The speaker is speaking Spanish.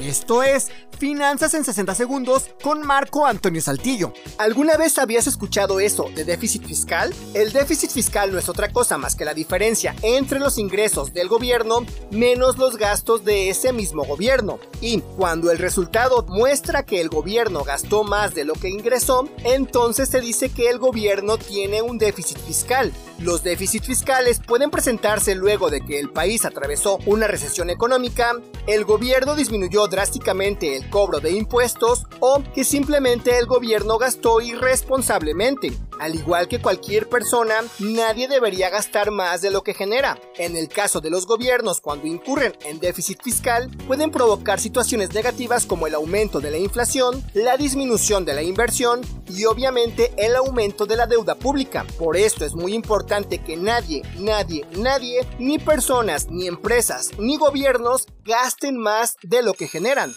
Esto es Finanzas en 60 segundos con Marco Antonio Saltillo. ¿Alguna vez habías escuchado eso de déficit fiscal? El déficit fiscal no es otra cosa más que la diferencia entre los ingresos del gobierno menos los gastos de ese mismo gobierno. Y cuando el resultado muestra que el gobierno gastó más de lo que ingresó, entonces se dice que el gobierno tiene un déficit fiscal. Los déficits fiscales pueden presentarse luego de que el país atravesó una recesión económica, el gobierno disminuyó drásticamente el cobro de impuestos o que simplemente el gobierno gastó irresponsablemente. Al igual que cualquier persona, nadie debería gastar más de lo que genera. En el caso de los gobiernos, cuando incurren en déficit fiscal, pueden provocar situaciones negativas como el aumento de la inflación, la disminución de la inversión y obviamente el aumento de la deuda pública. Por esto es muy importante que nadie, nadie, nadie, ni personas, ni empresas, ni gobiernos gasten más de lo que generan.